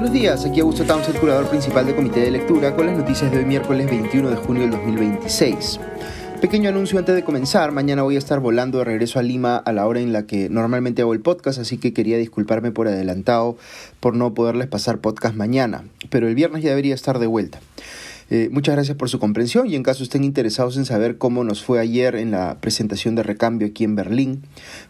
Buenos días, aquí Augusto Towns, el curador principal del Comité de Lectura, con las noticias de hoy miércoles 21 de junio del 2026. Pequeño anuncio antes de comenzar, mañana voy a estar volando de regreso a Lima a la hora en la que normalmente hago el podcast, así que quería disculparme por adelantado por no poderles pasar podcast mañana, pero el viernes ya debería estar de vuelta. Eh, muchas gracias por su comprensión y en caso estén interesados en saber cómo nos fue ayer en la presentación de recambio aquí en Berlín,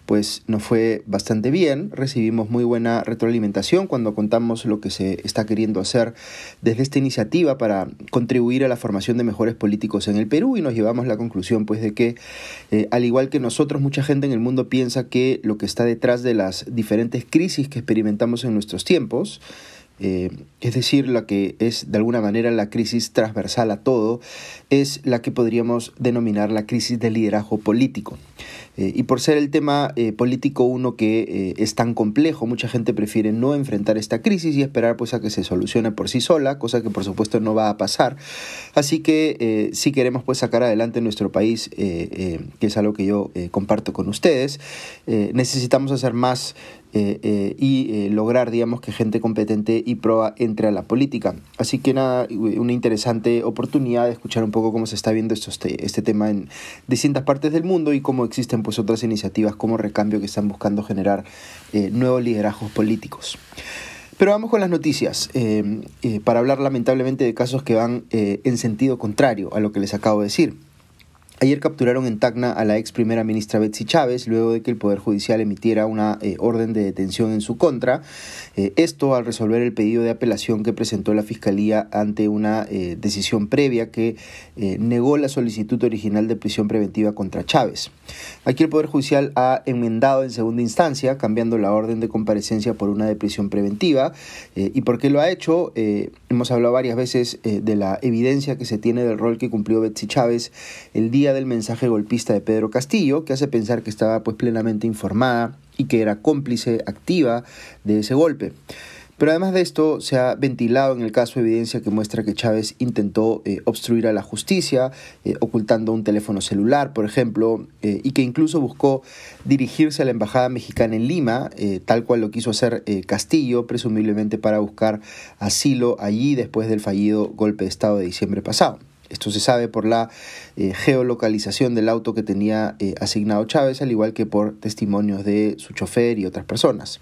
pues nos fue bastante bien, recibimos muy buena retroalimentación cuando contamos lo que se está queriendo hacer desde esta iniciativa para contribuir a la formación de mejores políticos en el Perú y nos llevamos la conclusión pues de que eh, al igual que nosotros mucha gente en el mundo piensa que lo que está detrás de las diferentes crisis que experimentamos en nuestros tiempos eh, es decir, la que es de alguna manera la crisis transversal a todo, es la que podríamos denominar la crisis del liderazgo político. Eh, y por ser el tema eh, político uno que es tan complejo, mucha gente prefiere no enfrentar esta crisis y esperar pues a que se solucione por sí sola, cosa que por supuesto no va a pasar. Así que si queremos pues sacar adelante nuestro país, que es algo que yo comparto con ustedes, necesitamos hacer más eh, eh, y eh, lograr, digamos, que gente competente y proa entre a la política. Así que nada, una interesante oportunidad de escuchar un poco cómo se está viendo esto, este, este tema en distintas partes del mundo y cómo existen pues otras iniciativas como Recambio que están buscando generar nuevos liderazgos políticos. Pero vamos con las noticias, para hablar lamentablemente de casos que van en sentido contrario a lo que les acabo de decir. Ayer capturaron en Tacna a la ex primera ministra Betsy Chávez luego de que el Poder Judicial emitiera una eh, orden de detención en su contra. Eh, esto al resolver el pedido de apelación que presentó la Fiscalía ante una eh, decisión previa que negó la solicitud original de prisión preventiva contra Chávez. Aquí el Poder Judicial ha enmendado en segunda instancia, cambiando la orden de comparecencia por una de prisión preventiva. ¿Y por qué lo ha hecho? hemos hablado varias veces de la evidencia que se tiene del rol que cumplió Betsy Chávez el día del mensaje golpista de Pedro Castillo, que hace pensar que estaba pues plenamente informada y que era cómplice activa de ese golpe. Pero además de esto, se ha ventilado en el caso evidencia que muestra que Chávez intentó eh, obstruir a la justicia, eh, ocultando un teléfono celular, por ejemplo, eh, y que incluso buscó dirigirse a la Embajada Mexicana en Lima, tal cual lo quiso hacer Castillo, presumiblemente para buscar asilo allí después del fallido golpe de Estado de diciembre pasado. Esto se sabe por la eh, geolocalización del auto que tenía eh, asignado Chávez, al igual que por testimonios de su chofer y otras personas.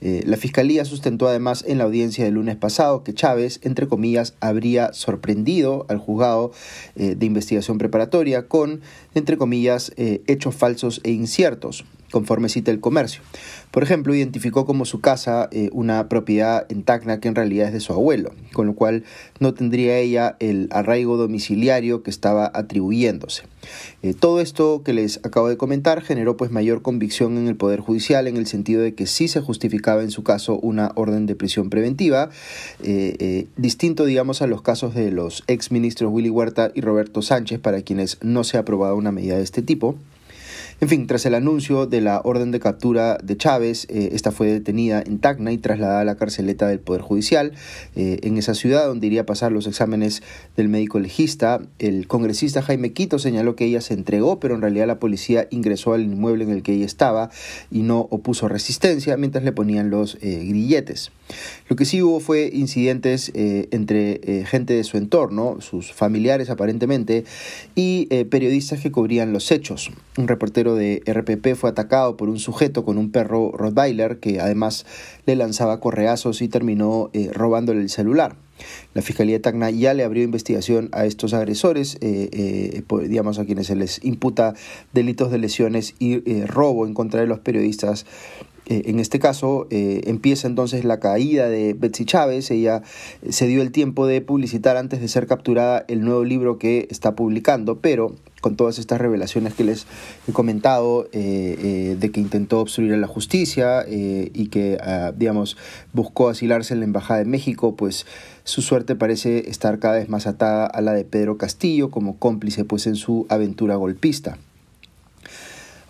Eh, la Fiscalía sustentó además en la audiencia del lunes pasado que Chávez, entre comillas, habría sorprendido al juzgado de investigación preparatoria con, entre comillas, hechos falsos e inciertos, conforme cita el comercio. Por ejemplo, identificó como su casa eh, una propiedad en Tacna que en realidad es de su abuelo, con lo cual no tendría ella el arraigo domiciliario que estaba atribuyéndose. Eh, todo esto que les acabo de comentar generó pues mayor convicción en el Poder Judicial en el sentido de que sí se justificaba en su caso una orden de prisión preventiva, eh, distinto digamos a los casos de los ex ministros Willy Huerta y Roberto Sánchez para quienes no se ha aprobado una medida de este tipo. En fin, tras el anuncio de la orden de captura de Chávez, eh, esta fue detenida en Tacna y trasladada a la carceleta del Poder Judicial. Eh, en esa ciudad, donde iría a pasar los exámenes del médico legista, el congresista Jaime Quito señaló que ella se entregó, pero en realidad la policía ingresó al inmueble en el que ella estaba y no opuso resistencia mientras le ponían los eh, grilletes. Lo que sí hubo fue incidentes entre gente de su entorno, sus familiares aparentemente, y periodistas que cubrían los hechos. Un reportero de RPP fue atacado por un sujeto con un perro Rottweiler que además le lanzaba correazos y terminó eh, robándole el celular. La Fiscalía de Tacna ya le abrió investigación a estos agresores, eh, eh, digamos a quienes se les imputa delitos de lesiones y robo en contra de los periodistas en este caso empieza entonces la caída de Betsy Chávez. Ella se dio el tiempo de publicitar antes de ser capturada el nuevo libro que está publicando, pero con todas estas revelaciones que les he comentado, eh, eh, de que intentó obstruir a la justicia eh, y que, ah, digamos, buscó asilarse en la Embajada de México, pues su suerte parece estar cada vez más atada a la de Pedro Castillo como cómplice pues en su aventura golpista.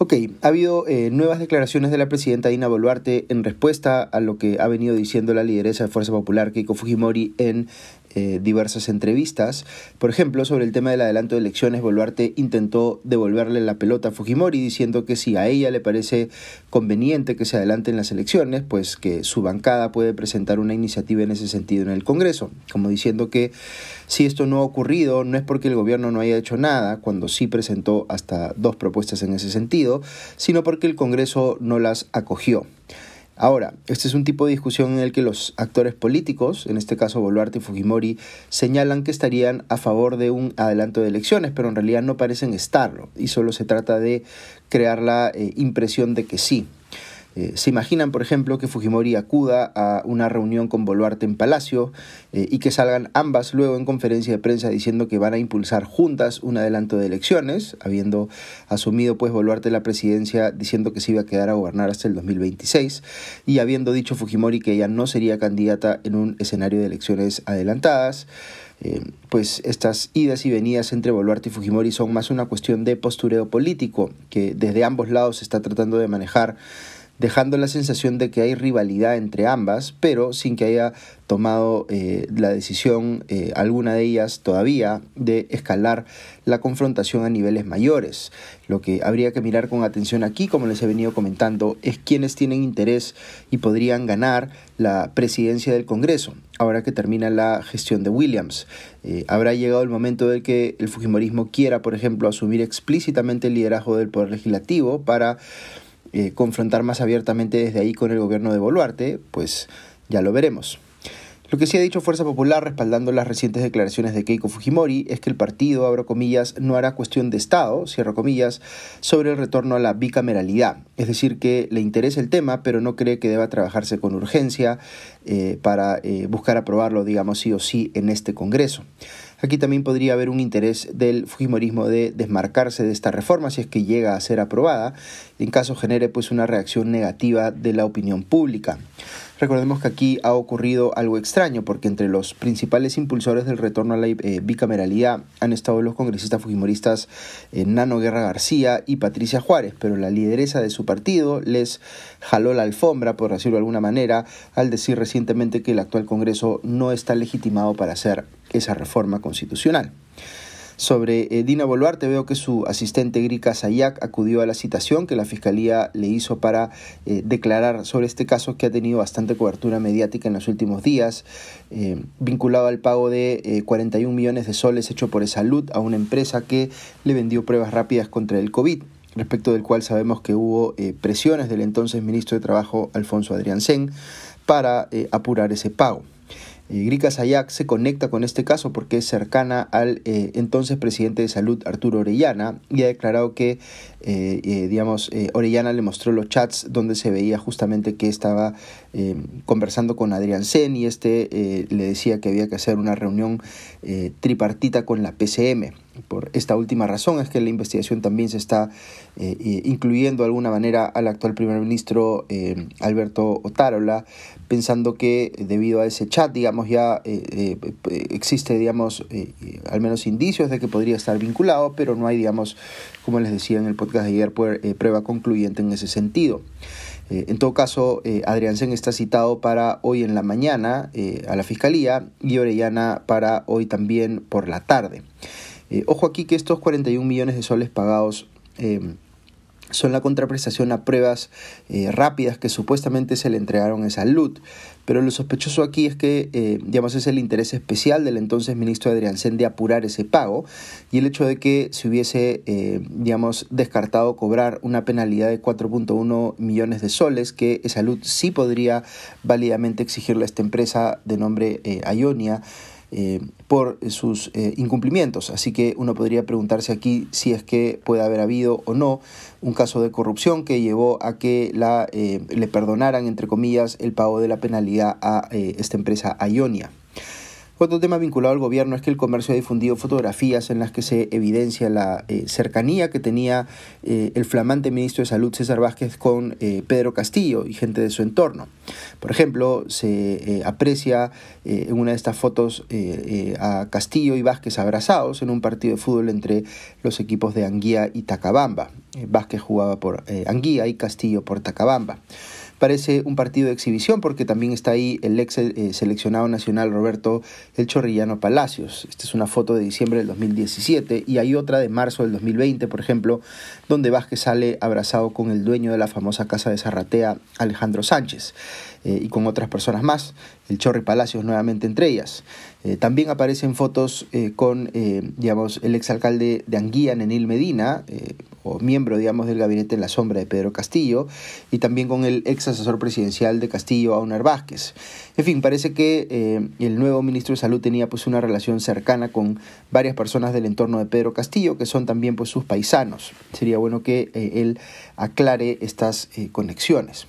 Ok, ha habido nuevas declaraciones de la presidenta Dina Boluarte en respuesta a lo que ha venido diciendo la lideresa de Fuerza Popular, Keiko Fujimori, en eh, diversas entrevistas. Por ejemplo, sobre el tema del adelanto de elecciones, Boluarte intentó devolverle la pelota a Fujimori diciendo que si a ella le parece conveniente que se adelanten las elecciones, pues que su bancada puede presentar una iniciativa en ese sentido en el Congreso, como diciendo que si esto no ha ocurrido no es porque el gobierno no haya hecho nada, cuando sí presentó hasta dos propuestas en ese sentido, sino porque el Congreso no las acogió. Ahora, este es un tipo de discusión en el que los actores políticos, en este caso Boluarte y Fujimori, señalan que estarían a favor de un adelanto de elecciones, pero en realidad no parecen estarlo, y solo se trata de crear la eh, impresión de que sí. Eh, ¿Se imaginan, por ejemplo, que Fujimori acuda a una reunión con Boluarte en Palacio eh, y que salgan ambas luego en conferencia de prensa diciendo que van a impulsar juntas un adelanto de elecciones, habiendo asumido pues Boluarte la presidencia diciendo que se iba a quedar a gobernar hasta el 2026 y habiendo dicho Fujimori que ella no sería candidata en un escenario de elecciones adelantadas? Eh, pues estas idas y venidas entre Boluarte y Fujimori son más una cuestión de postureo político que desde ambos lados se está tratando de manejar dejando la sensación de que hay rivalidad entre ambas, pero sin que haya tomado eh, la decisión, eh, alguna de ellas todavía, de escalar la confrontación a niveles mayores. Lo que habría que mirar con atención aquí, como les he venido comentando, es quienes tienen interés y podrían ganar la presidencia del Congreso, ahora que termina la gestión de Williams. Eh, habrá llegado el momento de que el Fujimorismo quiera, por ejemplo, asumir explícitamente el liderazgo del Poder Legislativo para eh, confrontar más abiertamente desde ahí con el gobierno de Boluarte, pues ya lo veremos. Lo que sí ha dicho Fuerza Popular, respaldando las recientes declaraciones de Keiko Fujimori, es que el partido, abro comillas, no hará cuestión de Estado, cierro comillas, sobre el retorno a la bicameralidad. Es decir, que le interesa el tema, pero no cree que deba trabajarse con urgencia eh, para eh, buscar aprobarlo, digamos, sí o sí en este Congreso. Aquí también podría haber un interés del Fujimorismo de desmarcarse de esta reforma si es que llega a ser aprobada, en caso genere pues una reacción negativa de la opinión pública. Recordemos que aquí ha ocurrido algo extraño porque entre los principales impulsores del retorno a la eh, bicameralidad han estado los congresistas fujimoristas eh, Nano Guerra García y Patricia Juárez, pero la lideresa de su partido les jaló la alfombra, por decirlo de alguna manera, al decir recientemente que el actual Congreso no está legitimado para hacer esa reforma constitucional. Sobre eh, Dina Boluarte, veo que su asistente Grika Sayak acudió a la citación que la fiscalía le hizo para eh, declarar sobre este caso que ha tenido bastante cobertura mediática en los últimos días, eh, vinculado al pago de 41 millones de soles hecho por Salud a una empresa que le vendió pruebas rápidas contra el COVID respecto del cual sabemos que hubo presiones del entonces ministro de Trabajo Alfonso Adrián Sen para apurar ese pago. Eh, Grika Sayak se conecta con este caso porque es cercana al eh, entonces presidente de salud Arturo Orellana y ha declarado que, eh, digamos, Orellana le mostró los chats donde se veía justamente que estaba conversando con Adrián Sen y este le decía que había que hacer una reunión tripartita con la PCM. Por esta última razón es que la investigación también se está incluyendo de alguna manera al actual primer ministro Alberto Otárola, pensando que debido a ese chat, digamos, ya eh, eh, existe, digamos, eh, al menos indicios de que podría estar vinculado, pero no hay, digamos, como les decía en el podcast de ayer, prueba concluyente en ese sentido. en todo caso, Adrián Sen está citado para hoy en la mañana a la Fiscalía y Orellana para hoy también por la tarde. ojo aquí que estos 41 millones de soles pagados son la contraprestación a pruebas eh, rápidas que supuestamente se le entregaron a salud. Pero lo sospechoso aquí es que, eh, digamos, es el interés especial del entonces ministro Adrián Sen de apurar ese pago y el hecho de que se hubiese, eh, digamos, descartado cobrar una penalidad de 4.1 millones de soles que salud sí podría válidamente exigirle a esta empresa de nombre Ionia eh, por sus eh, incumplimientos. Así que uno podría preguntarse aquí si es que puede haber habido o no un caso de corrupción que llevó a que la, eh, le perdonaran, entre comillas, el pago de la penalidad a esta empresa Ionia. Otro tema vinculado al gobierno es que el comercio ha difundido fotografías en las que se evidencia la eh, cercanía que tenía eh, el flamante ministro de Salud César Vázquez con eh, Pedro Castillo y gente de su entorno. Por ejemplo, se aprecia en una de estas fotos a Castillo y Vázquez abrazados en un partido de fútbol entre los equipos de Anguía y Tacabamba. Vázquez jugaba por Anguía y Castillo por Tacabamba. Parece un partido de exhibición porque también está ahí el ex eh, seleccionado nacional Roberto El Chorrillano Palacios. Esta es una foto de diciembre del 2017 y hay otra de marzo del 2020, por ejemplo, donde Vázquez sale abrazado con el dueño de la famosa casa de Zarratea, Alejandro Sánchez. Eh, y con otras personas más, el Chorri Palacios nuevamente entre ellas. Eh, también aparecen fotos con, digamos, el exalcalde de Anguía, Nenil Medina, o miembro, digamos, del gabinete en la sombra de Pedro Castillo, y también con el ex asesor presidencial de Castillo, Auner Vázquez. En fin, parece que el nuevo ministro de Salud tenía pues una relación cercana con varias personas del entorno de Pedro Castillo, que son también pues sus paisanos. Sería bueno que él aclare estas conexiones.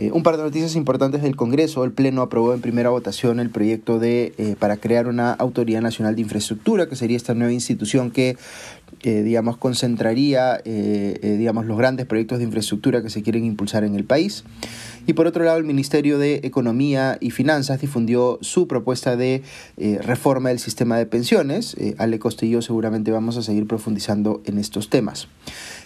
Eh, un par de noticias importantes del Congreso. El Pleno aprobó en primera votación el proyecto de, eh, para crear una Autoridad Nacional de Infraestructura, que sería esta nueva institución que eh, digamos, concentraría digamos, los grandes proyectos de infraestructura que se quieren impulsar en el país. Y por otro lado, el Ministerio de Economía y Finanzas difundió su propuesta de reforma del sistema de pensiones. Ale Costillo seguramente vamos a seguir profundizando en estos temas.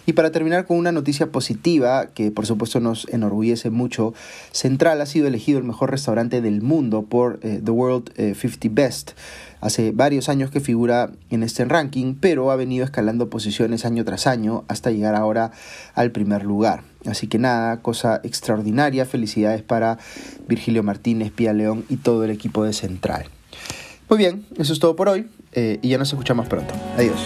Y para terminar con una noticia positiva, que por supuesto nos enorgullece mucho, Central ha sido elegido el mejor restaurante del mundo por eh, The World 50 eh, Best. Hace varios años que figura en este ranking, pero ha venido escalando posiciones año tras año hasta llegar ahora al primer lugar. Así que nada, cosa extraordinaria. Felicidades para Virgilio Martínez, Pía León y todo el equipo de Central. Muy bien, eso es todo por hoy eh, y ya nos escuchamos pronto. Adiós.